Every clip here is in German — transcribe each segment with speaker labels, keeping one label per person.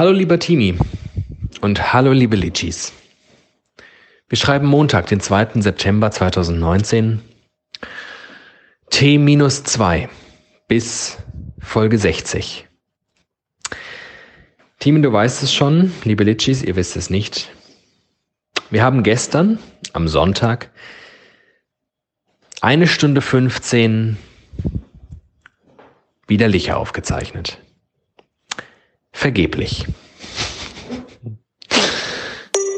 Speaker 1: Hallo lieber Timi und hallo liebe Litschis. Wir schreiben Montag, den 2. September 2019. T-2 bis Folge 60. Timi, du weißt es schon, liebe Litschis, ihr wisst es nicht. Wir haben gestern, am Sonntag, eine Stunde 15 widerlicher aufgezeichnet. Vergeblich.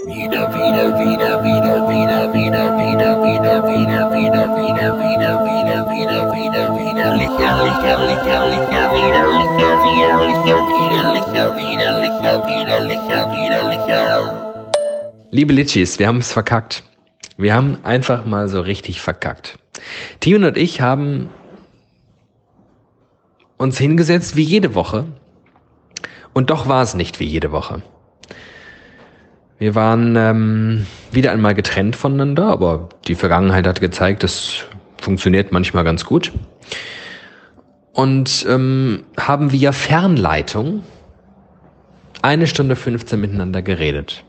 Speaker 1: Wieder, wieder, wieder, wieder, wieder, wieder, wieder, wieder, wieder, wieder, wieder, wieder, wieder, wieder, wieder, wieder, licher, licher, licher, licher, wieder, licher, wieder, licher, wieder, licher, wieder, licher, wieder, licher, wieder, licher. Liebe Litschis, wir haben es verkackt. Wir haben einfach mal so richtig verkackt. Tion und ich haben uns hingesetzt wie jede Woche. Und doch war es nicht wie jede Woche. Wir waren ähm, wieder einmal getrennt voneinander, aber die Vergangenheit hat gezeigt, das funktioniert manchmal ganz gut. Und ähm, haben via Fernleitung eine Stunde 15 miteinander geredet.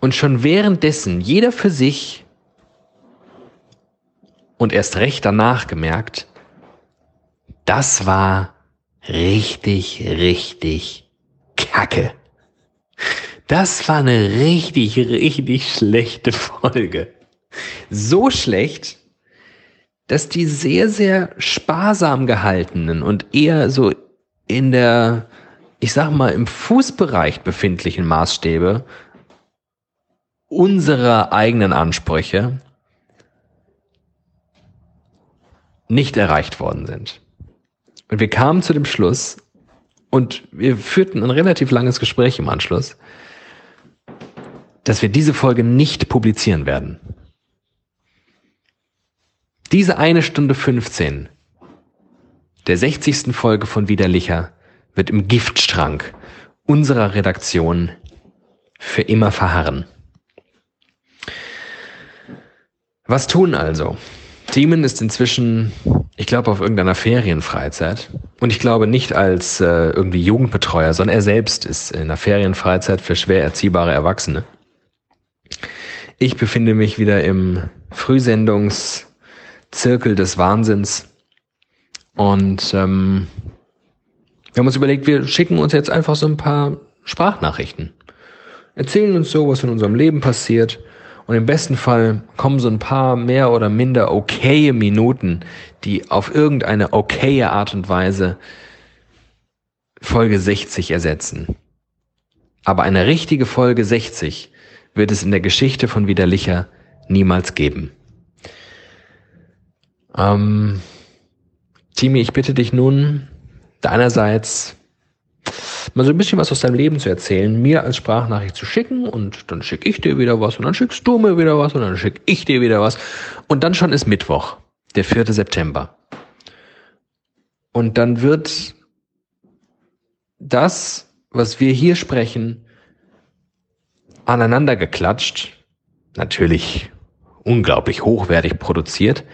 Speaker 1: Und schon währenddessen jeder für sich und erst recht danach gemerkt, das war richtig, richtig kacke. Das war eine richtig, richtig schlechte Folge. So schlecht, dass die sehr, sehr sparsam gehaltenen und eher so in der, ich sag mal, im Fußbereich befindlichen Maßstäbe unserer eigenen Ansprüche nicht erreicht worden sind. Und wir kamen zu dem Schluss und wir führten ein relativ langes Gespräch im Anschluss, dass wir diese Folge nicht publizieren werden. Diese eine Stunde 15 der 60. Folge von Widerlicher wird im Giftschrank unserer Redaktion für immer verharren. Was tun also? Thiemen ist inzwischen, ich glaube, auf irgendeiner Ferienfreizeit. Und ich glaube nicht als äh, irgendwie Jugendbetreuer, sondern er selbst ist in einer Ferienfreizeit für schwer erziehbare Erwachsene. Ich befinde mich wieder im Frühsendungszirkel des Wahnsinns. Und ähm, wir haben uns überlegt, wir schicken uns jetzt einfach so ein paar Sprachnachrichten. Erzählen uns so, was in unserem Leben passiert und im besten Fall kommen so ein paar mehr oder minder okaye Minuten, die auf irgendeine okaye Art und Weise Folge 60 ersetzen. Aber eine richtige Folge 60 wird es in der Geschichte von Widerlicher niemals geben. Ähm, Timi, ich bitte dich nun, deinerseits mal so ein bisschen was aus deinem Leben zu erzählen, mir als Sprachnachricht zu schicken und dann schicke ich dir wieder was und dann schickst du mir wieder was und dann schicke ich dir wieder was und dann schon ist Mittwoch, der 4. September. Und dann wird das, was wir hier sprechen, aneinander geklatscht, natürlich unglaublich hochwertig produziert,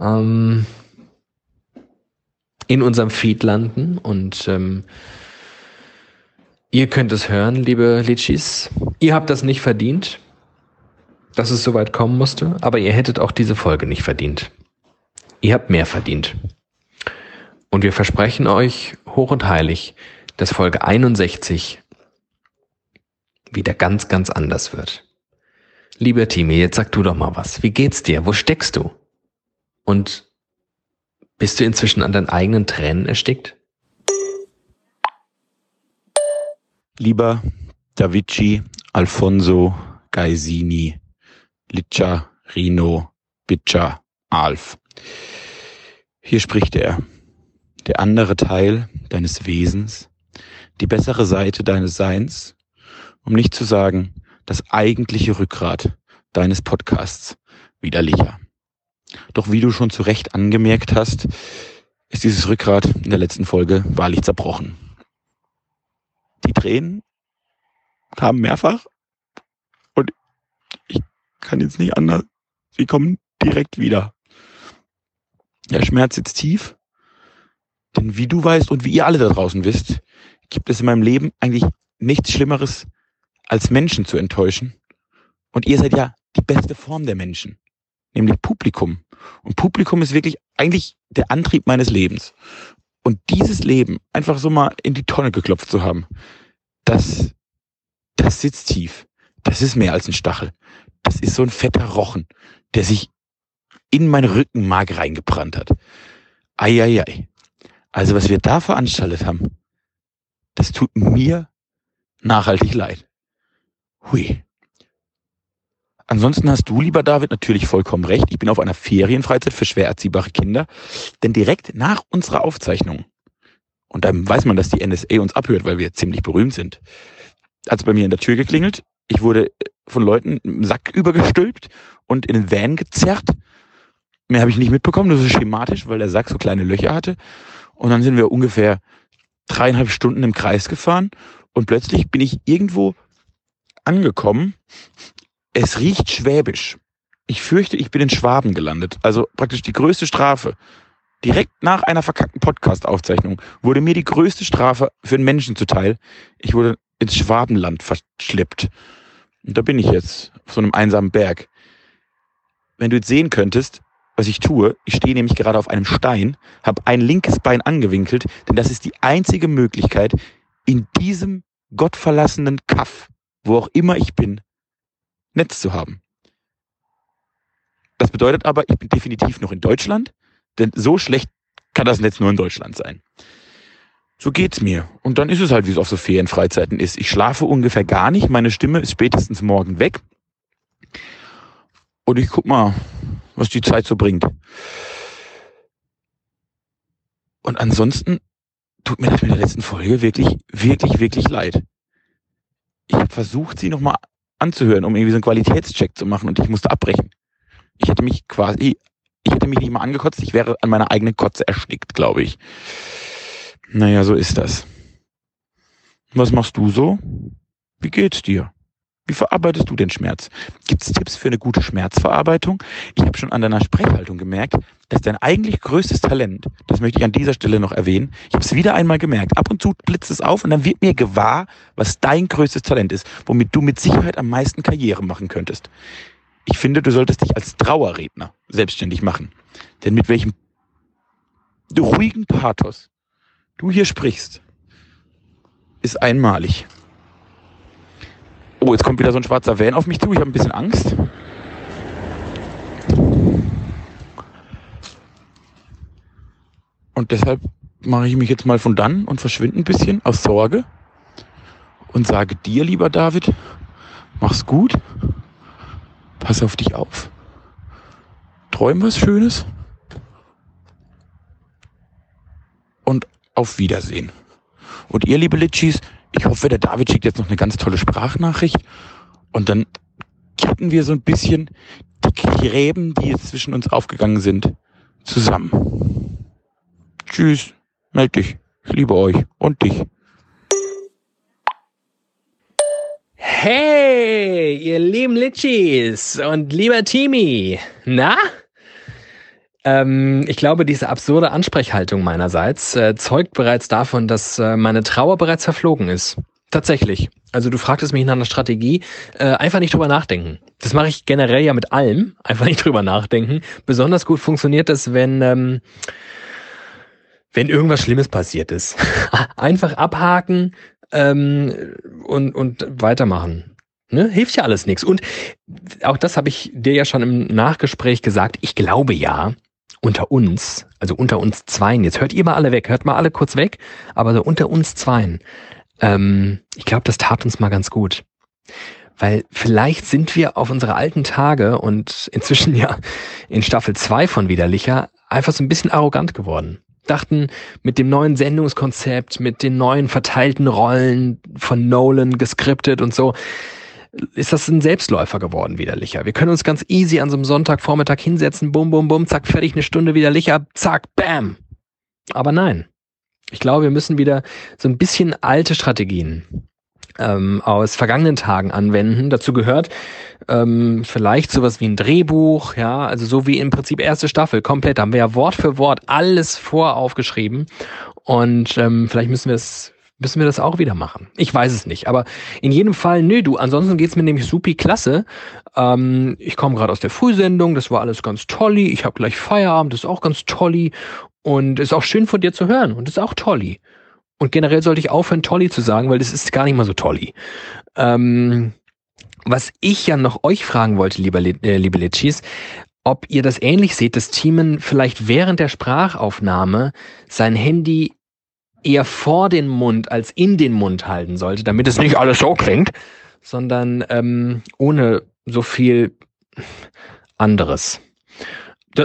Speaker 1: ähm, in unserem Feed landen und ähm, Ihr könnt es hören, liebe Litschis. Ihr habt das nicht verdient, dass es so weit kommen musste, aber ihr hättet auch diese Folge nicht verdient. Ihr habt mehr verdient. Und wir versprechen euch hoch und heilig, dass Folge 61 wieder ganz, ganz anders wird. Lieber Timi, jetzt sag du doch mal was. Wie geht's dir? Wo steckst du? Und bist du inzwischen an deinen eigenen Tränen erstickt?
Speaker 2: Lieber Davici Alfonso Gaisini Liccia Rino Biccia Alf. Hier spricht er. Der andere Teil deines Wesens, die bessere Seite deines Seins, um nicht zu sagen, das eigentliche Rückgrat deines Podcasts widerlicher. Doch wie du schon zu Recht angemerkt hast, ist dieses Rückgrat in der letzten Folge wahrlich zerbrochen. Die Tränen kamen mehrfach und ich kann jetzt nicht anders. Sie kommen direkt wieder. Der Schmerz sitzt tief, denn wie du weißt und wie ihr alle da draußen wisst, gibt es in meinem Leben eigentlich nichts Schlimmeres, als Menschen zu enttäuschen. Und ihr seid ja die beste Form der Menschen, nämlich Publikum. Und Publikum ist wirklich eigentlich der Antrieb meines Lebens. Und dieses Leben einfach so mal in die Tonne geklopft zu haben, das, das sitzt tief. Das ist mehr als ein Stachel. Das ist so ein fetter Rochen, der sich in mein Rückenmark reingebrannt hat. Eieiei. Also was wir da veranstaltet haben, das tut mir nachhaltig leid. Hui. Ansonsten hast du, lieber David, natürlich vollkommen recht. Ich bin auf einer Ferienfreizeit für schwer erziehbare Kinder. Denn direkt nach unserer Aufzeichnung, und dann weiß man, dass die NSA uns abhört, weil wir ziemlich berühmt sind, hat es bei mir in der Tür geklingelt. Ich wurde von Leuten im Sack übergestülpt und in den Van gezerrt. Mehr habe ich nicht mitbekommen, das ist schematisch, weil der Sack so kleine Löcher hatte. Und dann sind wir ungefähr dreieinhalb Stunden im Kreis gefahren und plötzlich bin ich irgendwo angekommen. Es riecht schwäbisch. Ich fürchte, ich bin in Schwaben gelandet. Also praktisch die größte Strafe. Direkt nach einer verkackten Podcast-Aufzeichnung wurde mir die größte Strafe für einen Menschen zuteil. Ich wurde ins Schwabenland verschleppt. Und da bin ich jetzt, auf so einem einsamen Berg. Wenn du jetzt sehen könntest, was ich tue, ich stehe nämlich gerade auf einem Stein, habe ein linkes Bein angewinkelt, denn das ist die einzige Möglichkeit, in diesem gottverlassenen Kaff wo auch immer ich bin, Netz zu haben. Das bedeutet aber, ich bin definitiv noch in Deutschland, denn so schlecht kann das Netz nur in Deutschland sein. So geht's mir. Und dann ist es halt, wie es auf so Ferienfreizeiten ist. Ich schlafe ungefähr gar nicht. Meine Stimme ist spätestens morgen weg. Und ich guck mal, was die Zeit so bringt. Und ansonsten tut mir das mit der letzten Folge wirklich, wirklich, wirklich leid ich habe versucht, sie nochmal anzuhören, um irgendwie so einen Qualitätscheck zu machen und ich musste abbrechen. Ich hätte mich quasi, ich hätte mich nicht mal angekotzt, ich wäre an meiner eigenen Kotze erstickt, glaube ich. Naja, so ist das. Was machst du so? Wie geht's dir? Wie verarbeitest du den Schmerz? Gibt es Tipps für eine gute Schmerzverarbeitung? Ich habe schon an deiner Sprechhaltung gemerkt, dass dein eigentlich größtes Talent, das möchte ich an dieser Stelle noch erwähnen, ich habe es wieder einmal gemerkt, ab und zu blitzt es auf und dann wird mir gewahr, was dein größtes Talent ist, womit du mit Sicherheit am meisten Karriere machen könntest. Ich finde, du solltest dich als Trauerredner selbstständig machen. Denn mit welchem ruhigen Pathos du hier sprichst, ist einmalig. Oh, jetzt kommt wieder so ein schwarzer Van auf mich zu. Ich habe ein bisschen Angst. Und deshalb mache ich mich jetzt mal von dann und verschwinde ein bisschen aus Sorge und sage dir, lieber David, mach's gut, pass auf dich auf, träum was Schönes und auf Wiedersehen. Und ihr, liebe Litschis, ich hoffe, der David schickt jetzt noch eine ganz tolle Sprachnachricht und dann kitten wir so ein bisschen die Gräben, die jetzt zwischen uns aufgegangen sind, zusammen. Tschüss, meld dich. Ich liebe euch und dich.
Speaker 1: Hey, ihr lieben Litchis und lieber Timi. Na? Ähm, ich glaube, diese absurde Ansprechhaltung meinerseits äh, zeugt bereits davon, dass äh, meine Trauer bereits verflogen ist. Tatsächlich. Also du fragtest mich nach einer Strategie. Äh, einfach nicht drüber nachdenken. Das mache ich generell ja mit allem. Einfach nicht drüber nachdenken. Besonders gut funktioniert das, wenn ähm, wenn irgendwas Schlimmes passiert ist. einfach abhaken ähm, und und weitermachen. Ne? Hilft ja alles nichts. Und auch das habe ich dir ja schon im Nachgespräch gesagt. Ich glaube ja, unter uns, also unter uns Zweien, jetzt hört ihr mal alle weg, hört mal alle kurz weg, aber so unter uns Zweien, ähm, ich glaube, das tat uns mal ganz gut. Weil vielleicht sind wir auf unsere alten Tage und inzwischen ja in Staffel 2 von Widerlicher einfach so ein bisschen arrogant geworden. Dachten, mit dem neuen Sendungskonzept, mit den neuen verteilten Rollen von Nolan geskriptet und so, ist das ein Selbstläufer geworden, widerlicher. Wir können uns ganz easy an so einem Sonntagvormittag hinsetzen, bum, bum, bum, zack, fertig, eine Stunde widerlicher, zack, bam. Aber nein. Ich glaube, wir müssen wieder so ein bisschen alte Strategien ähm, aus vergangenen Tagen anwenden. Dazu gehört ähm, vielleicht sowas wie ein Drehbuch, ja, also so wie im Prinzip erste Staffel, komplett, haben wir ja Wort für Wort alles voraufgeschrieben und ähm, vielleicht müssen wir es müssen wir das auch wieder machen. Ich weiß es nicht, aber in jedem Fall, nö, du, ansonsten geht's mir nämlich supi klasse. Ähm, ich komme gerade aus der Frühsendung, das war alles ganz tolli. Ich habe gleich Feierabend, das ist auch ganz tolli. Und ist auch schön von dir zu hören und ist auch tolli. Und generell sollte ich aufhören, tolli zu sagen, weil das ist gar nicht mal so tolli. Ähm, was ich ja noch euch fragen wollte, lieber, äh, liebe Litschis, ob ihr das ähnlich seht, dass Thiemen vielleicht während der Sprachaufnahme sein Handy eher vor den Mund als in den Mund halten sollte, damit es nicht alles so klingt, sondern ähm, ohne so viel anderes.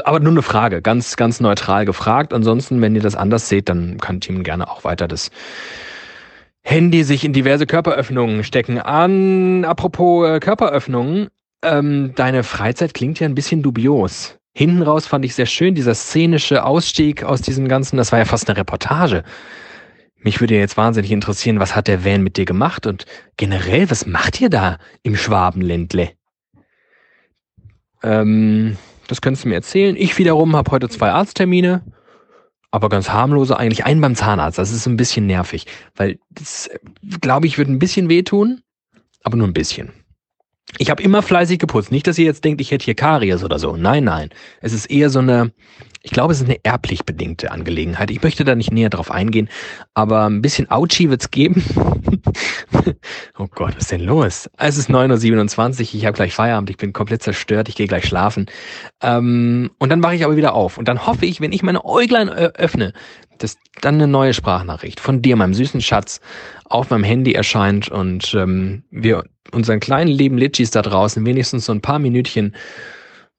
Speaker 1: Aber nur eine Frage, ganz, ganz neutral gefragt. Ansonsten, wenn ihr das anders seht, dann kann Team gerne auch weiter das Handy sich in diverse Körperöffnungen stecken. An, apropos äh, Körperöffnungen, ähm, deine Freizeit klingt ja ein bisschen dubios. Hinten raus fand ich sehr schön, dieser szenische Ausstieg aus diesem Ganzen, das war ja fast eine Reportage. Mich würde jetzt wahnsinnig interessieren, was hat der Van mit dir gemacht und generell, was macht ihr da im Schwabenländle? Ähm, das könntest du mir erzählen. Ich wiederum habe heute zwei Arzttermine, aber ganz harmlose eigentlich. Einen beim Zahnarzt, das ist ein bisschen nervig, weil das, glaube ich, wird ein bisschen wehtun, aber nur ein bisschen. Ich habe immer fleißig geputzt. Nicht, dass ihr jetzt denkt, ich hätte hier Karies oder so. Nein, nein. Es ist eher so eine, ich glaube, es ist eine erblich bedingte Angelegenheit. Ich möchte da nicht näher drauf eingehen, aber ein bisschen Ouchi wird's geben. oh Gott, was ist denn los? Es ist 9.27 Uhr, ich habe gleich Feierabend, ich bin komplett zerstört, ich gehe gleich schlafen. Ähm, und dann wache ich aber wieder auf. Und dann hoffe ich, wenn ich meine Äuglein öffne, dass dann eine neue Sprachnachricht von dir, meinem süßen Schatz, auf meinem Handy erscheint und ähm, wir unseren kleinen lieben Litchis da draußen wenigstens so ein paar Minütchen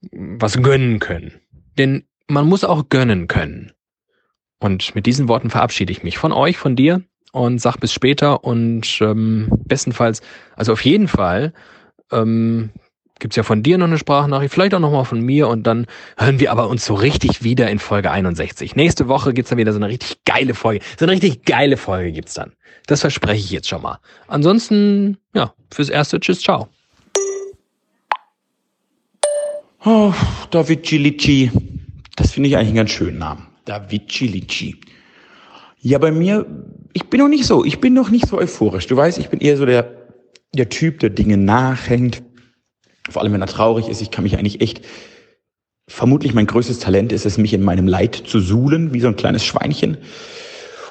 Speaker 1: was gönnen können. Denn man muss auch gönnen können. Und mit diesen Worten verabschiede ich mich von euch, von dir und sag bis später und ähm, bestenfalls, also auf jeden Fall, ähm, gibt's ja von dir noch eine Sprachnachricht, vielleicht auch nochmal von mir und dann hören wir aber uns so richtig wieder in Folge 61. Nächste Woche gibt's dann wieder so eine richtig geile Folge. So eine richtig geile Folge gibt's dann. Das verspreche ich jetzt schon mal. Ansonsten, ja, fürs Erste, tschüss, ciao.
Speaker 2: Oh, David Gilici. Das finde ich eigentlich einen ganz schönen Namen. David Gilici. Ja, bei mir, ich bin noch nicht so, ich bin noch nicht so euphorisch. Du weißt, ich bin eher so der, der Typ, der Dinge nachhängt. Vor allem, wenn er traurig ist. Ich kann mich eigentlich echt, vermutlich mein größtes Talent ist es, mich in meinem Leid zu suhlen, wie so ein kleines Schweinchen.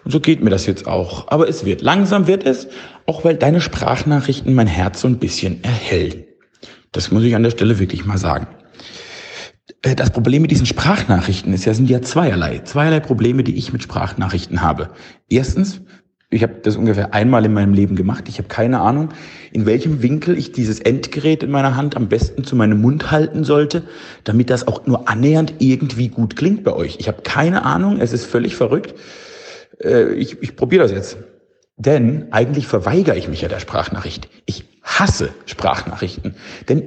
Speaker 2: Und so geht mir das jetzt auch. Aber es wird, langsam wird es, auch weil deine Sprachnachrichten mein Herz so ein bisschen erhellen. Das muss ich an der Stelle wirklich mal sagen. Äh, das Problem mit diesen Sprachnachrichten ist ja, sind ja zweierlei. Zweierlei Probleme, die ich mit Sprachnachrichten habe. Erstens, ich habe das ungefähr einmal in meinem Leben gemacht. Ich habe keine Ahnung, in welchem Winkel ich dieses Endgerät in meiner Hand am besten zu meinem Mund halten sollte, damit das auch nur annähernd irgendwie gut klingt bei euch. Ich habe keine Ahnung, es ist völlig verrückt. Äh, ich ich probiere das jetzt. Denn eigentlich verweigere ich mich ja der Sprachnachricht. Ich hasse Sprachnachrichten. Denn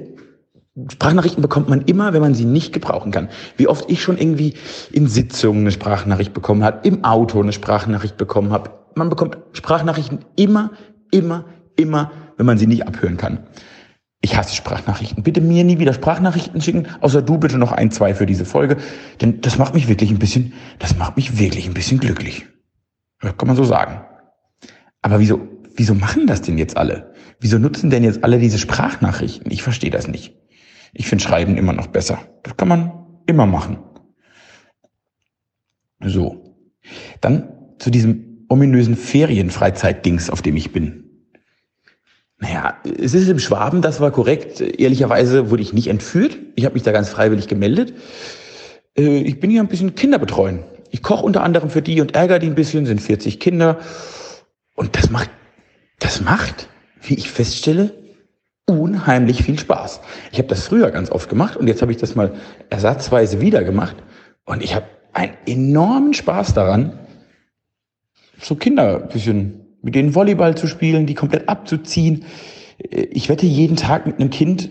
Speaker 2: Sprachnachrichten bekommt man immer, wenn man sie nicht gebrauchen kann. Wie oft ich schon irgendwie in Sitzungen eine Sprachnachricht bekommen habe, im Auto eine Sprachnachricht bekommen habe. Man bekommt Sprachnachrichten immer, immer, immer, wenn man sie nicht abhören kann. Ich hasse Sprachnachrichten. Bitte mir nie wieder Sprachnachrichten schicken, außer du bitte noch ein, zwei für diese Folge. Denn das macht mich wirklich ein bisschen, das macht mich wirklich ein bisschen glücklich. Ja, kann man so sagen. Aber wieso, wieso machen das denn jetzt alle? Wieso nutzen denn jetzt alle diese Sprachnachrichten? Ich verstehe das nicht. Ich finde Schreiben immer noch besser. Das kann man immer machen. So. Dann zu diesem ominösen Ferienfreizeitdings, auf dem ich bin. Naja, es ist im Schwaben, das war korrekt. Ehrlicherweise wurde ich nicht entführt. Ich habe mich da ganz freiwillig gemeldet. Äh, ich bin hier ein bisschen Kinder betreuen. Ich koche unter anderem für die und ärgere die ein bisschen, sind 40 Kinder. Und das macht, das macht, wie ich feststelle, unheimlich viel Spaß. Ich habe das früher ganz oft gemacht und jetzt habe ich das mal ersatzweise wieder gemacht und ich habe einen enormen Spaß daran, so Kinder ein bisschen mit denen Volleyball zu spielen, die komplett abzuziehen. Ich wette jeden Tag mit einem Kind,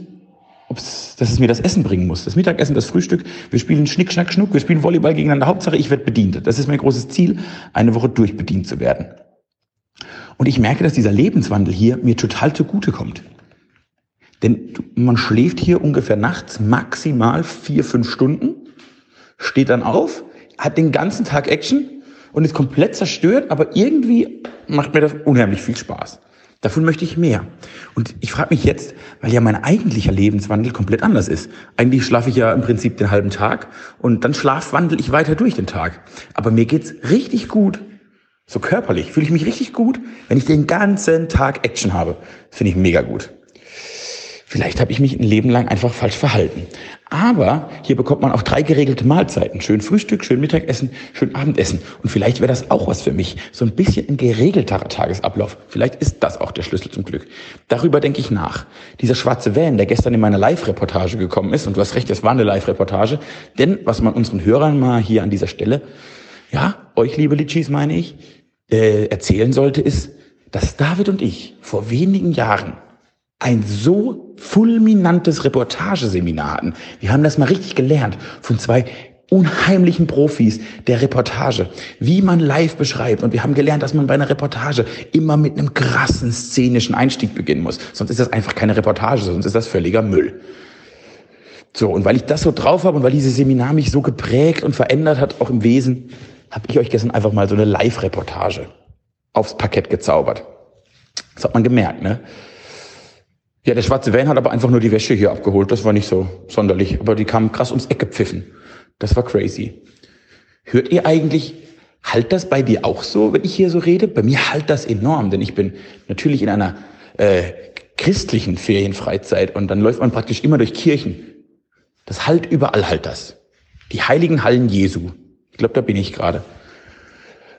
Speaker 2: ob's, dass es mir das Essen bringen muss. Das Mittagessen, das Frühstück. Wir spielen Schnick, Schnack, Schnuck. Wir spielen Volleyball gegeneinander. Hauptsache, ich werde bedient. Das ist mein großes Ziel, eine Woche durchbedient zu werden. Und ich merke, dass dieser Lebenswandel hier mir total zugute kommt. Denn man schläft hier ungefähr nachts maximal vier, fünf Stunden, steht dann auf, hat den ganzen Tag Action und ist komplett zerstört, aber irgendwie macht mir das unheimlich viel Spaß. Davon möchte ich mehr. Und ich frage mich jetzt, weil ja mein eigentlicher Lebenswandel komplett anders ist. Eigentlich schlafe ich ja im Prinzip den halben Tag und dann schlafwandel ich weiter durch den Tag. Aber mir geht's richtig gut, so körperlich, fühle ich mich richtig gut, wenn ich den ganzen Tag Action habe. Das finde ich mega gut. Vielleicht habe ich mich ein Leben lang einfach falsch verhalten. Aber hier bekommt man auch drei geregelte Mahlzeiten. Schön Frühstück, schön Mittagessen, schön Abendessen. Und vielleicht wäre das auch was für mich. So ein bisschen ein geregelterer Tagesablauf. Vielleicht ist das auch der Schlüssel zum Glück. Darüber denke ich nach. Dieser schwarze Van, der gestern in meiner Live-Reportage gekommen ist, und du hast recht, es war eine Live-Reportage, denn was man unseren Hörern mal hier an dieser Stelle, ja, euch liebe Litschis meine ich, äh, erzählen sollte, ist, dass David und ich vor wenigen Jahren ein so fulminantes Reportageseminar hatten. Wir haben das mal richtig gelernt von zwei unheimlichen Profis der Reportage, wie man live beschreibt. Und wir haben gelernt, dass man bei einer Reportage immer mit einem krassen szenischen Einstieg beginnen muss. Sonst ist das einfach keine Reportage, sonst ist das völliger Müll. So, und weil ich das so drauf habe und weil dieses Seminar mich so geprägt und verändert hat, auch im Wesen, habe ich euch gestern einfach mal so eine Live-Reportage aufs Parkett gezaubert. Das hat man gemerkt, ne? Ja, der schwarze Van hat aber einfach nur die Wäsche hier abgeholt. Das war nicht so sonderlich. Aber die kamen krass ums Eck gepfiffen. Das war crazy. Hört ihr eigentlich, halt das bei dir auch so, wenn ich hier so rede? Bei mir halt das enorm, denn ich bin natürlich in einer äh, christlichen Ferienfreizeit und dann läuft man praktisch immer durch Kirchen. Das halt überall halt das. Die heiligen Hallen Jesu. Ich glaube, da bin ich gerade.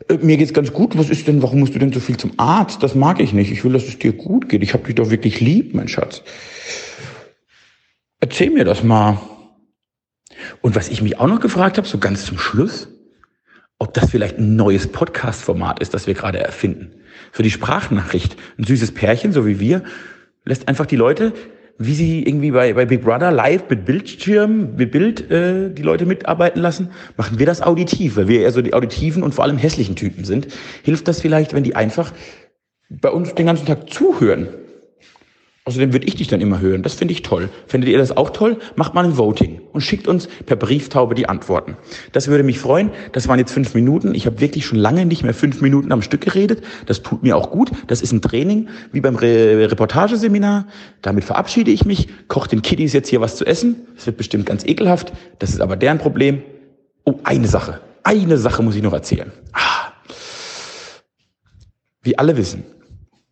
Speaker 2: Äh, mir geht's ganz gut. Was ist denn, warum musst du denn so viel zum Arzt? Das mag ich nicht. Ich will, dass es dir gut geht. Ich habe dich doch wirklich lieb, mein Schatz. Erzähl mir das mal. Und was ich mich auch noch gefragt habe, so ganz zum Schluss, ob das vielleicht ein neues Podcast-Format ist, das wir gerade erfinden. Für die Sprachnachricht. Ein süßes Pärchen, so wie wir, lässt einfach die Leute wie sie irgendwie bei, bei Big Brother live mit Bildschirm, mit Bild äh, die Leute mitarbeiten lassen, machen wir das auditiv, weil wir eher so die auditiven und vor allem hässlichen Typen sind. Hilft das vielleicht, wenn die einfach bei uns den ganzen Tag zuhören Außerdem würde ich dich dann immer hören. Das finde ich toll. Findet ihr das auch toll? Macht mal ein Voting und schickt uns per Brieftaube die Antworten. Das würde mich freuen. Das waren jetzt fünf Minuten. Ich habe wirklich schon lange nicht mehr fünf Minuten am Stück geredet. Das tut mir auch gut. Das ist ein Training, wie beim Re Reportageseminar. Damit verabschiede ich mich. Koch den Kiddies jetzt hier was zu essen. Es wird bestimmt ganz ekelhaft. Das ist aber deren Problem. Oh, eine Sache. Eine Sache muss ich noch erzählen. Ah. Wie alle wissen,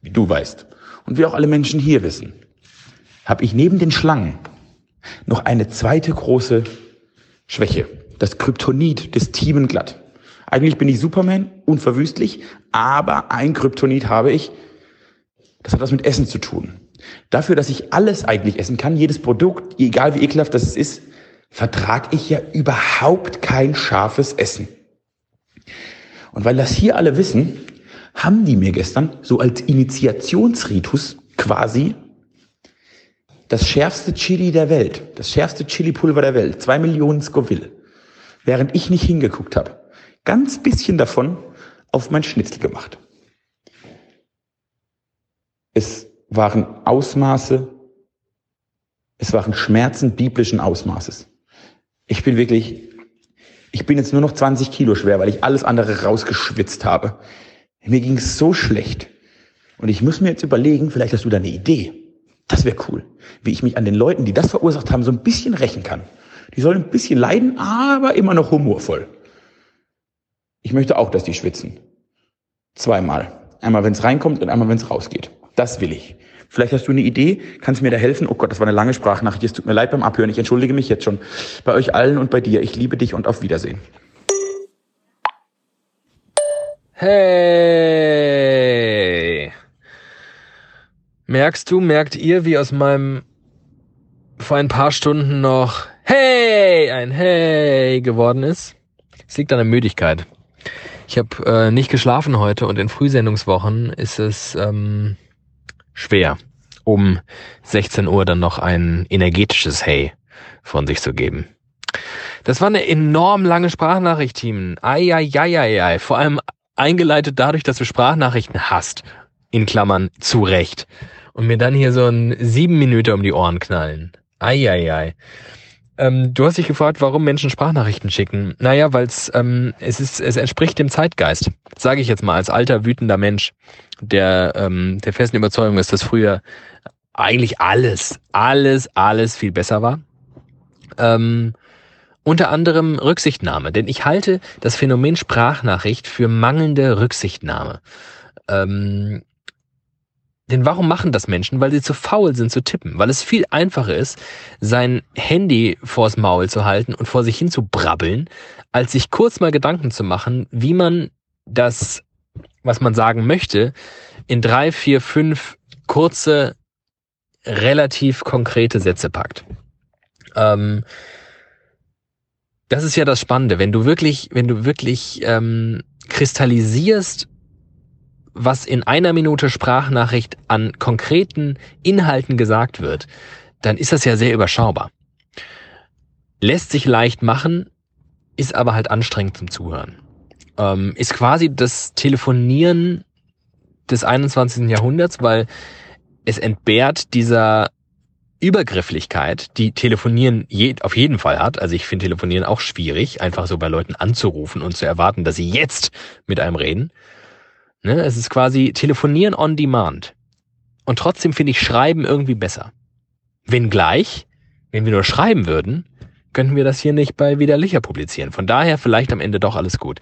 Speaker 2: wie du weißt, und wie auch alle Menschen hier wissen, habe ich neben den Schlangen noch eine zweite große Schwäche. Das Kryptonit des Teamen glatt. Eigentlich bin ich Superman, unverwüstlich, aber ein Kryptonit habe ich. Das hat was mit Essen zu tun. Dafür, dass ich alles eigentlich essen kann, jedes Produkt, egal wie ekelhaft das ist, vertrage ich ja überhaupt kein scharfes Essen. Und weil das hier alle wissen, haben die mir gestern so als Initiationsritus quasi das schärfste Chili der Welt, das schärfste Chili-Pulver der Welt, zwei Millionen Scoville, während ich nicht hingeguckt habe, ganz bisschen davon auf mein Schnitzel gemacht. Es waren Ausmaße, es waren Schmerzen biblischen Ausmaßes. Ich bin wirklich, ich bin jetzt nur noch 20 Kilo schwer, weil ich alles andere rausgeschwitzt habe. Mir ging es so schlecht. Und ich muss mir jetzt überlegen, vielleicht hast du da eine Idee. Das wäre cool. Wie ich mich an den Leuten, die das verursacht haben, so ein bisschen rächen kann. Die sollen ein bisschen leiden, aber immer noch humorvoll. Ich möchte auch, dass die schwitzen. Zweimal. Einmal, wenn es reinkommt und einmal, wenn es rausgeht. Das will ich. Vielleicht hast du eine Idee, kannst mir da helfen? Oh Gott, das war eine lange Sprachnachricht. Es tut mir leid beim Abhören. Ich entschuldige mich jetzt schon. Bei euch allen und bei dir. Ich liebe dich und auf Wiedersehen.
Speaker 1: Hey! Merkst du, merkt ihr, wie aus meinem vor ein paar Stunden noch Hey, ein Hey geworden ist? Es liegt an der Müdigkeit. Ich habe äh, nicht geschlafen heute und in Frühsendungswochen ist es ähm, schwer, um 16 Uhr dann noch ein energetisches Hey von sich zu geben. Das war eine enorm lange Sprachnachricht, Team. Eieieiei. Vor allem eingeleitet dadurch, dass du Sprachnachrichten hast, in Klammern zu Recht. Und mir dann hier so ein sieben Minuten um die Ohren knallen. Eieiei. Ähm, du hast dich gefragt, warum Menschen Sprachnachrichten schicken. Naja, weil ähm, es ist, es entspricht dem Zeitgeist. Sage ich jetzt mal als alter wütender Mensch, der ähm, der festen Überzeugung ist, dass früher eigentlich alles, alles, alles viel besser war. Ähm, unter anderem Rücksichtnahme, denn ich halte das Phänomen Sprachnachricht für mangelnde Rücksichtnahme. Ähm, denn warum machen das Menschen? Weil sie zu faul sind zu tippen. Weil es viel einfacher ist, sein Handy vors Maul zu halten und vor sich hin zu brabbeln, als sich kurz mal Gedanken zu machen, wie man das, was man sagen möchte, in drei, vier, fünf kurze, relativ konkrete Sätze packt. Ähm, das ist ja das Spannende. Wenn du wirklich, wenn du wirklich ähm, kristallisierst, was in einer Minute Sprachnachricht an konkreten Inhalten gesagt wird, dann ist das ja sehr überschaubar. Lässt sich leicht machen, ist aber halt anstrengend zum Zuhören. Ähm, ist quasi das Telefonieren des 21. Jahrhunderts, weil es entbehrt dieser Übergrifflichkeit, die Telefonieren je, auf jeden Fall hat. Also ich finde Telefonieren auch schwierig, einfach so bei Leuten anzurufen und zu erwarten, dass sie jetzt mit einem reden. Ne? Es ist quasi Telefonieren on Demand. Und trotzdem finde ich Schreiben irgendwie besser. Wenngleich, wenn wir nur schreiben würden, könnten wir das hier nicht bei Widerlicher publizieren. Von daher vielleicht am Ende doch alles gut.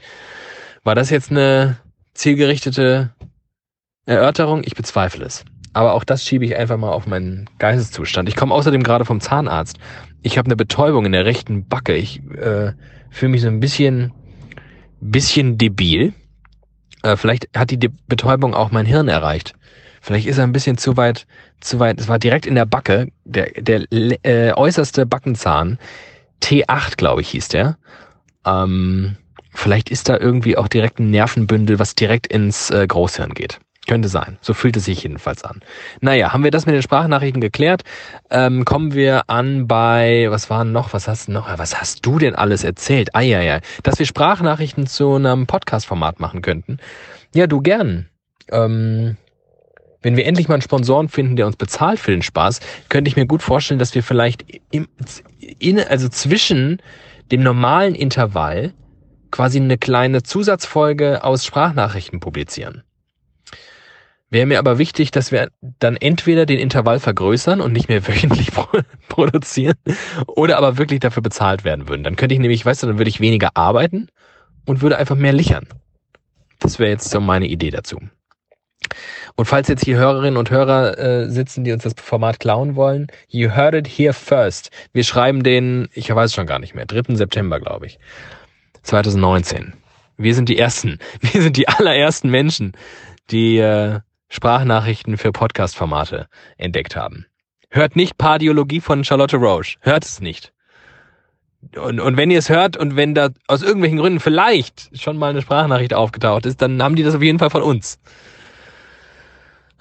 Speaker 1: War das jetzt eine zielgerichtete Erörterung? Ich bezweifle es. Aber auch das schiebe ich einfach mal auf meinen Geisteszustand. Ich komme außerdem gerade vom Zahnarzt. Ich habe eine Betäubung in der rechten Backe. Ich äh, fühle mich so ein bisschen, bisschen debil. Äh, vielleicht hat die Betäubung auch mein Hirn erreicht. Vielleicht ist er ein bisschen zu weit, zu weit. Es war direkt in der Backe, der, der äh, äußerste Backenzahn. T8, glaube ich, hieß der. Ähm, vielleicht ist da irgendwie auch direkt ein Nervenbündel, was direkt ins äh, Großhirn geht. Könnte sein. So fühlt es sich jedenfalls an. Naja, haben wir das mit den Sprachnachrichten geklärt? Ähm, kommen wir an bei, was waren noch, was hast du noch, was hast du denn alles erzählt? Ah, ja, ja. Dass wir Sprachnachrichten zu einem Podcast-Format machen könnten. Ja, du gern. Ähm, wenn wir endlich mal einen Sponsoren finden, der uns bezahlt für den Spaß, könnte ich mir gut vorstellen, dass wir vielleicht im, in, also zwischen dem normalen Intervall quasi eine kleine Zusatzfolge aus Sprachnachrichten publizieren. Wäre mir aber wichtig, dass wir dann entweder den Intervall vergrößern und nicht mehr wöchentlich produzieren oder aber wirklich dafür bezahlt werden würden. Dann könnte ich nämlich, weißt du, dann würde ich weniger arbeiten und würde einfach mehr lichern. Das wäre jetzt so meine Idee dazu. Und falls jetzt hier Hörerinnen und Hörer äh, sitzen, die uns das Format klauen wollen, you heard it here first. Wir schreiben den, ich weiß schon gar nicht mehr, 3. September, glaube ich, 2019. Wir sind die Ersten. Wir sind die allerersten Menschen, die äh, Sprachnachrichten für Podcast-Formate entdeckt haben. Hört nicht Pardiologie von Charlotte Roche. Hört es nicht. Und, und wenn ihr es hört und wenn da aus irgendwelchen Gründen vielleicht schon mal eine Sprachnachricht aufgetaucht ist, dann haben die das auf jeden Fall von uns.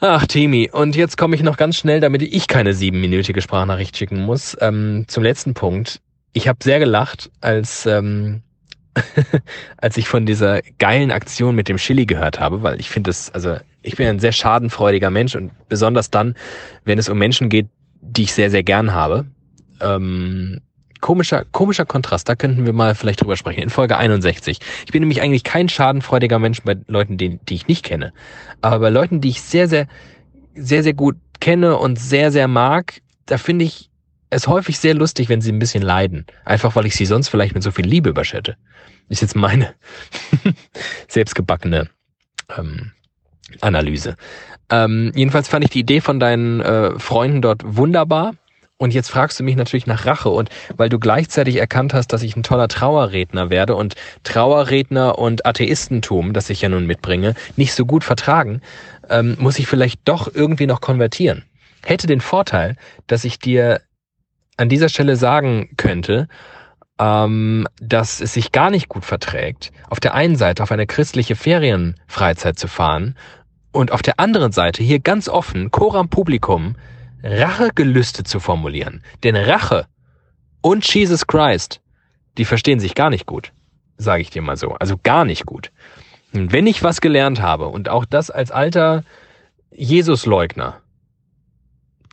Speaker 1: Ach, Timi. Und jetzt komme ich noch ganz schnell, damit ich keine siebenminütige Sprachnachricht schicken muss, ähm, zum letzten Punkt. Ich habe sehr gelacht, als ähm, als ich von dieser geilen Aktion mit dem Chili gehört habe, weil ich finde es, also ich bin ein sehr schadenfreudiger Mensch und besonders dann, wenn es um Menschen geht, die ich sehr, sehr gern habe. Ähm, komischer, komischer Kontrast, da könnten wir mal vielleicht drüber sprechen, in Folge 61. Ich bin nämlich eigentlich kein schadenfreudiger Mensch bei Leuten, die, die ich nicht kenne. Aber bei Leuten, die ich sehr, sehr, sehr, sehr gut kenne und sehr, sehr mag, da finde ich es häufig sehr lustig, wenn sie ein bisschen leiden. Einfach weil ich sie sonst vielleicht mit so viel Liebe überschätte. Ist jetzt meine selbstgebackene ähm, Analyse. Ähm, jedenfalls fand ich die Idee von deinen äh, Freunden dort wunderbar. Und jetzt fragst du mich natürlich nach Rache und weil du gleichzeitig erkannt hast, dass ich ein toller Trauerredner werde und Trauerredner und Atheistentum, das ich ja nun mitbringe, nicht so gut vertragen, ähm, muss ich vielleicht doch irgendwie noch konvertieren. Hätte den Vorteil, dass ich dir an dieser Stelle sagen könnte, ähm, dass es sich gar nicht gut verträgt, auf der einen Seite auf eine christliche Ferienfreizeit zu fahren und auf der anderen Seite hier ganz offen, Coram Publikum, Rachegelüste zu formulieren. Denn Rache und Jesus Christ, die verstehen sich gar nicht gut, sage ich dir mal so. Also gar nicht gut. Und wenn ich was gelernt habe, und auch das als alter Jesusleugner,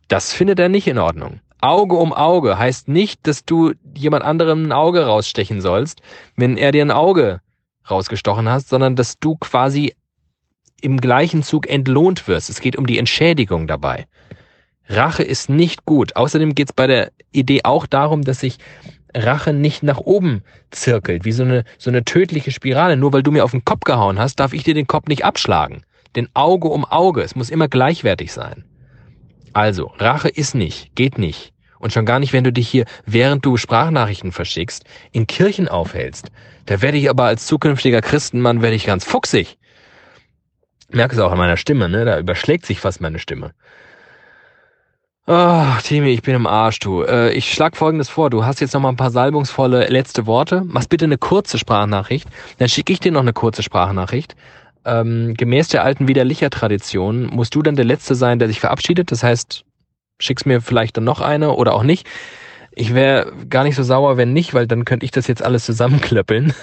Speaker 1: das findet er nicht in Ordnung. Auge um Auge heißt nicht, dass du jemand anderem ein Auge rausstechen sollst, wenn er dir ein Auge rausgestochen hast, sondern dass du quasi im gleichen Zug entlohnt wirst. Es geht um die Entschädigung dabei. Rache ist nicht gut. Außerdem geht es bei der Idee auch darum, dass sich Rache nicht nach oben zirkelt, wie so eine, so eine tödliche Spirale. Nur weil du mir auf den Kopf gehauen hast, darf ich dir den Kopf nicht abschlagen. Denn Auge um Auge, es muss immer gleichwertig sein. Also, Rache ist nicht, geht nicht. Und schon gar nicht, wenn du dich hier, während du Sprachnachrichten verschickst, in Kirchen aufhältst. Da werde ich aber als zukünftiger Christenmann, werde ich ganz fuchsig. Merke es auch an meiner Stimme, ne? Da überschlägt sich fast meine Stimme. Oh, Timi, ich bin im Arsch, du. Äh, ich schlag folgendes vor. Du hast jetzt noch mal ein paar salbungsvolle letzte Worte. Machst bitte eine kurze Sprachnachricht. Dann schicke ich dir noch eine kurze Sprachnachricht. Ähm, gemäß der alten Widerlicher-Tradition musst du dann der Letzte sein, der sich verabschiedet. Das heißt, schickst mir vielleicht dann noch eine oder auch nicht. Ich wäre gar nicht so sauer, wenn nicht, weil dann könnte ich das jetzt alles zusammenklöppeln.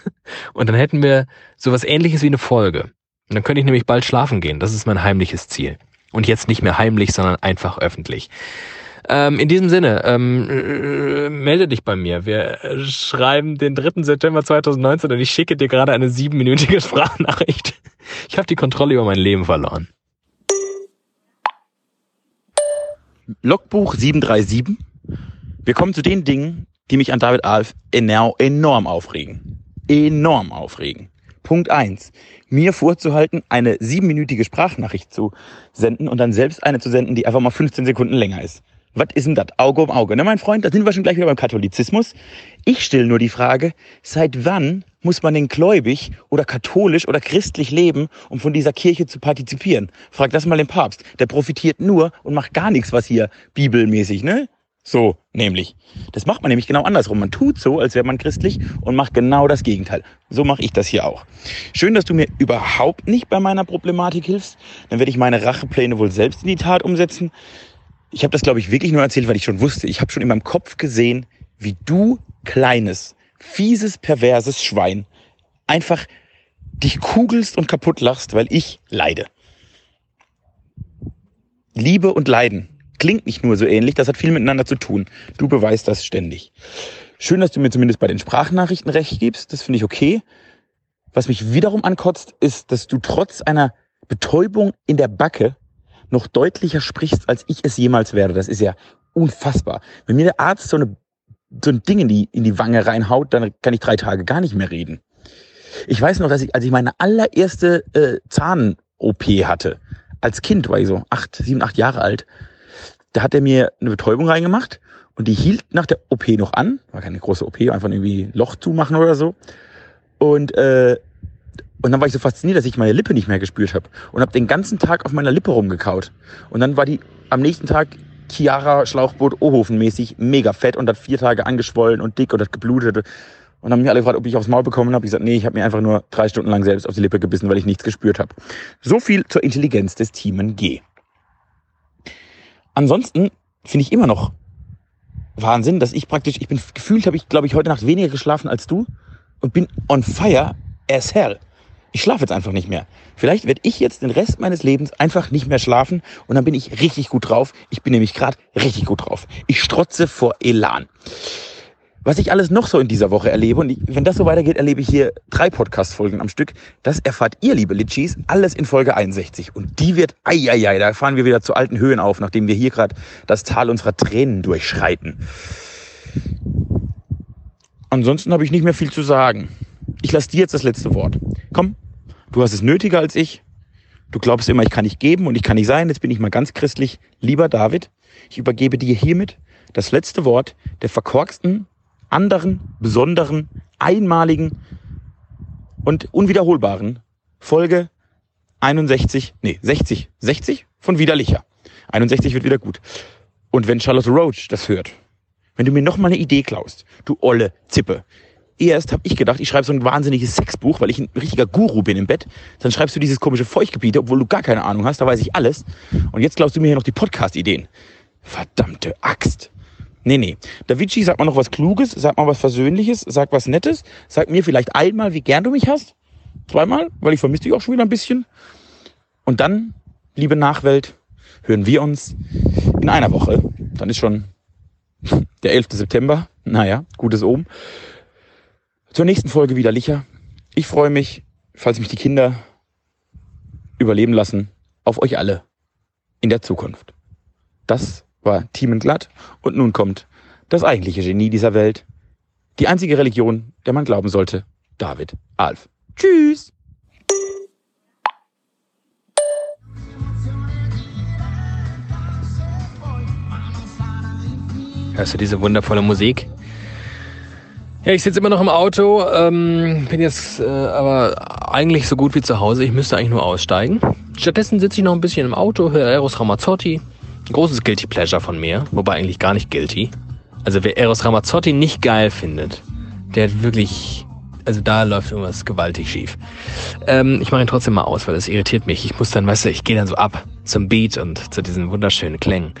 Speaker 1: Und dann hätten wir sowas ähnliches wie eine Folge. Und dann könnte ich nämlich bald schlafen gehen. Das ist mein heimliches Ziel. Und jetzt nicht mehr heimlich, sondern einfach öffentlich. Ähm, in diesem Sinne, ähm, äh, melde dich bei mir. Wir schreiben den 3. September 2019 und ich schicke dir gerade eine siebenminütige Sprachnachricht. Ich habe die Kontrolle über mein Leben verloren.
Speaker 2: Logbuch 737. Wir kommen zu den Dingen, die mich an David Alf enorm aufregen. Enorm aufregen. Punkt eins: Mir vorzuhalten, eine siebenminütige Sprachnachricht zu senden und dann selbst eine zu senden, die einfach mal 15 Sekunden länger ist. Was ist denn das? Auge um Auge. Ne, mein Freund, da sind wir schon gleich wieder beim Katholizismus. Ich stelle nur die Frage, seit wann muss man denn gläubig oder katholisch oder christlich leben, um von dieser Kirche zu partizipieren? Frag das mal den Papst. Der profitiert nur und macht gar nichts, was hier bibelmäßig, ne? So, nämlich. Das macht man nämlich genau andersrum. Man tut so, als wäre man christlich und macht genau das Gegenteil. So mache ich das hier auch. Schön, dass du mir überhaupt nicht bei meiner Problematik hilfst. Dann werde ich meine Rachepläne wohl selbst in die Tat umsetzen. Ich habe das, glaube ich, wirklich nur erzählt, weil ich schon wusste. Ich habe schon in meinem Kopf gesehen, wie du, kleines, fieses, perverses Schwein, einfach dich kugelst und kaputt lachst, weil ich leide. Liebe und Leiden klingt nicht nur so ähnlich, das hat viel miteinander zu tun. Du beweist das ständig. Schön, dass du mir zumindest bei den Sprachnachrichten recht gibst, das finde ich okay. Was mich wiederum ankotzt, ist, dass du trotz einer Betäubung in der Backe noch deutlicher sprichst, als ich es jemals werde. Das ist ja unfassbar. Wenn mir der Arzt so, eine, so ein Ding in die, in die Wange reinhaut, dann kann ich drei Tage gar nicht mehr reden. Ich weiß noch, dass ich, als ich meine allererste äh, Zahn-OP hatte, als Kind war ich so acht, sieben, acht Jahre alt, da hat er mir eine Betäubung reingemacht und die hielt nach der OP noch an. War keine große OP, einfach irgendwie Loch zumachen oder so. Und, äh, und dann war ich so fasziniert, dass ich meine Lippe nicht mehr gespürt habe und habe den ganzen Tag auf meiner Lippe rumgekaut. Und dann war die am nächsten Tag Chiara Schlauchboot Ohofen mäßig mega fett und hat vier Tage angeschwollen und dick und hat geblutet. Und haben mich alle gefragt, ob ich aufs Maul bekommen habe. Ich gesagt, nee, ich habe mir einfach nur drei Stunden lang selbst auf die Lippe gebissen, weil ich nichts gespürt habe. So viel zur Intelligenz des Teamen G. Ansonsten finde ich immer noch Wahnsinn, dass ich praktisch, ich bin gefühlt, habe ich, glaube ich, heute Nacht weniger geschlafen als du und bin on fire as hell. Ich schlafe jetzt einfach nicht mehr. Vielleicht werde ich jetzt den Rest meines Lebens einfach nicht mehr schlafen und dann bin ich richtig gut drauf. Ich bin nämlich gerade richtig gut drauf. Ich strotze vor Elan was ich alles noch so in dieser Woche erlebe. Und ich, wenn das so weitergeht, erlebe ich hier drei Podcast-Folgen am Stück. Das erfahrt ihr, liebe Litchis, alles in Folge 61. Und die wird, ei, ei, ei, da fahren wir wieder zu alten Höhen auf, nachdem wir hier gerade das Tal unserer Tränen durchschreiten. Ansonsten habe ich nicht mehr viel zu sagen. Ich lasse dir jetzt das letzte Wort. Komm, du hast es nötiger als ich. Du glaubst immer, ich kann nicht geben und ich kann nicht sein. Jetzt bin ich mal ganz christlich. Lieber David, ich übergebe dir hiermit das letzte Wort der verkorksten anderen, besonderen, einmaligen und unwiederholbaren Folge 61, nee, 60, 60 von Widerlicher. 61 wird wieder gut. Und wenn Charlotte Roach das hört, wenn du mir noch mal eine Idee klaust, du olle Zippe. Erst habe ich gedacht, ich schreibe so ein wahnsinniges Sexbuch, weil ich ein richtiger Guru bin im Bett. Dann schreibst du dieses komische Feuchtgebiete, obwohl du gar keine Ahnung hast, da weiß ich alles. Und jetzt glaubst du mir hier noch die Podcast-Ideen. Verdammte Axt. Nee, nee. Davici, sag mal noch was Kluges, sag mal was Versöhnliches, sag was Nettes, sag mir vielleicht einmal, wie gern du mich hast. Zweimal, weil ich vermisse dich auch schon wieder ein bisschen. Und dann, liebe Nachwelt, hören wir uns in einer Woche. Dann ist schon Der 11. September, naja, gutes Omen. Zur nächsten Folge wieder Licher. Ich freue mich, falls mich die Kinder überleben lassen, auf euch alle in der Zukunft. Das war Team Glatt und nun kommt das eigentliche Genie dieser Welt, die einzige Religion, der man glauben sollte, David Alf. Tschüss!
Speaker 1: Hörst du diese wundervolle Musik? Ja, ich sitze immer noch im Auto, ähm, bin jetzt äh, aber eigentlich so gut wie zu Hause. Ich müsste eigentlich nur aussteigen. Stattdessen sitze ich noch ein bisschen im Auto, höre Eros Ramazzotti. Ein großes Guilty Pleasure von mir, wobei eigentlich gar nicht guilty. Also wer Eros Ramazzotti nicht geil findet, der hat wirklich, also da läuft irgendwas gewaltig schief. Ähm, ich mache ihn trotzdem mal aus, weil das irritiert mich. Ich muss dann, weißt du, ich gehe dann so ab zum Beat und zu diesen wunderschönen Klängen.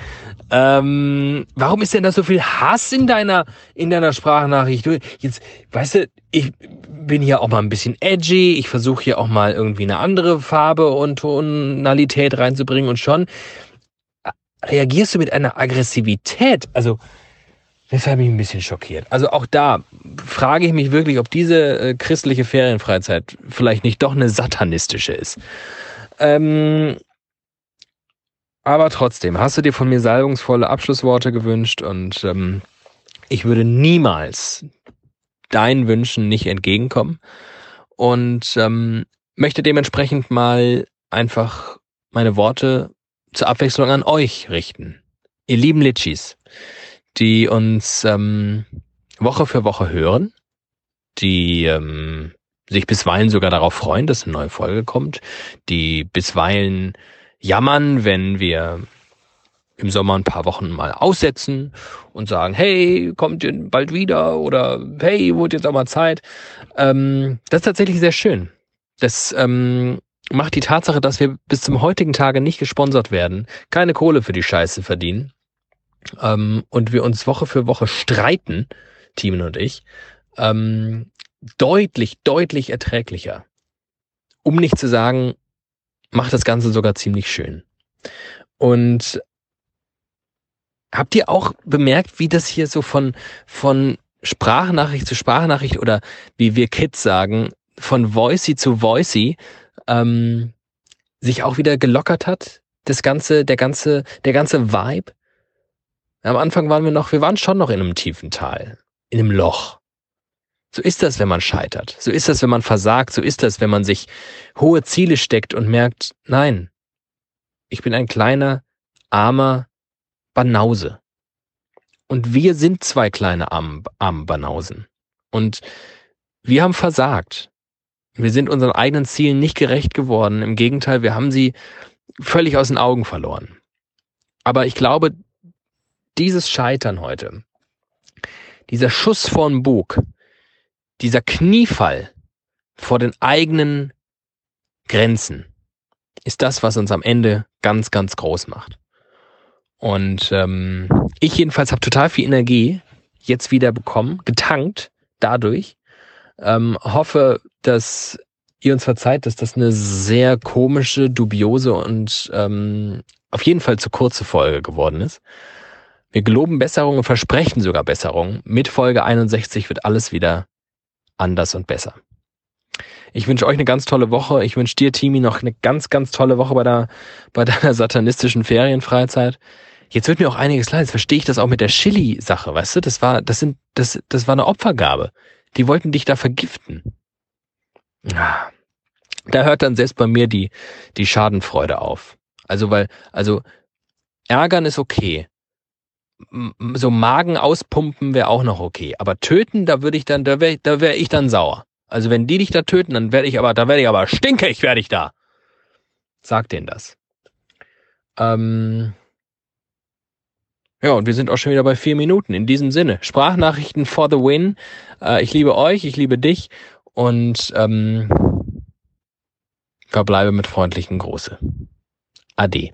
Speaker 1: Ähm, warum ist denn da so viel Hass in deiner, in deiner Sprachnachricht? Du, jetzt, weißt du, ich bin hier auch mal ein bisschen edgy. Ich versuche hier auch mal irgendwie eine andere Farbe und Tonalität reinzubringen und schon reagierst du mit einer Aggressivität. Also, das hat mich ein bisschen schockiert. Also auch da frage ich mich wirklich, ob diese äh, christliche Ferienfreizeit vielleicht nicht doch eine satanistische ist. Ähm, aber trotzdem, hast du dir von mir salbungsvolle Abschlussworte gewünscht und ähm, ich würde niemals deinen Wünschen nicht entgegenkommen und ähm, möchte dementsprechend mal einfach meine Worte zur Abwechslung an euch richten. Ihr lieben Litchis, die uns ähm, Woche für Woche hören, die ähm, sich bisweilen sogar darauf freuen, dass eine neue Folge kommt, die bisweilen jammern, wenn wir im Sommer ein paar Wochen mal aussetzen und sagen, hey, kommt ihr bald wieder oder hey, wurde jetzt auch mal Zeit. Ähm, das ist tatsächlich sehr schön. Das ähm, macht die Tatsache, dass wir bis zum heutigen Tage nicht gesponsert werden, keine Kohle für die Scheiße verdienen ähm, und wir uns Woche für Woche streiten, Teamen und ich, ähm, deutlich, deutlich erträglicher. Um nicht zu sagen, macht das Ganze sogar ziemlich schön. Und habt ihr auch bemerkt, wie das hier so von, von Sprachnachricht zu Sprachnachricht oder wie wir Kids sagen, von Voicey zu Voicey ähm, sich auch wieder gelockert hat? Das ganze, der ganze, der ganze Vibe? Am Anfang waren wir noch, wir waren schon noch in einem tiefen Tal, in einem Loch. So ist das, wenn man scheitert. So ist das, wenn man versagt. So ist das, wenn man sich hohe Ziele steckt und merkt, nein, ich bin ein kleiner, armer Banause. Und wir sind zwei kleine arme, arme Banausen. Und wir haben versagt. Wir sind unseren eigenen Zielen nicht gerecht geworden. Im Gegenteil, wir haben sie völlig aus den Augen verloren. Aber ich glaube, dieses Scheitern heute, dieser Schuss von Bug, dieser Kniefall vor den eigenen Grenzen ist das, was uns am Ende ganz, ganz groß macht. Und ähm, ich jedenfalls habe total viel Energie jetzt wieder bekommen, getankt dadurch. Ähm, hoffe, dass ihr uns verzeiht, dass das eine sehr komische, dubiose und ähm, auf jeden Fall zu kurze Folge geworden ist. Wir geloben Besserung und versprechen sogar Besserung. Mit Folge 61 wird alles wieder anders und besser. Ich wünsche euch eine ganz tolle Woche. Ich wünsche dir, Timi, noch eine ganz, ganz tolle Woche bei, der, bei deiner satanistischen Ferienfreizeit. Jetzt wird mir auch einiges leid. Jetzt verstehe ich das auch mit der Chili-Sache, weißt du? Das war, das sind, das, das war eine Opfergabe. Die wollten dich da vergiften. Da hört dann selbst bei mir die, die Schadenfreude auf. Also, weil, also, ärgern ist okay so Magen auspumpen wäre auch noch okay. Aber töten, da würde ich dann, da wäre da wär ich dann sauer. Also wenn die dich da töten, dann werde ich aber, da werde ich aber stinkig, werde ich da. Sag denen das. Ähm ja, und wir sind auch schon wieder bei vier Minuten. In diesem Sinne, Sprachnachrichten for the win. Äh, ich liebe euch, ich liebe dich und ähm, verbleibe mit freundlichen Große. Ade.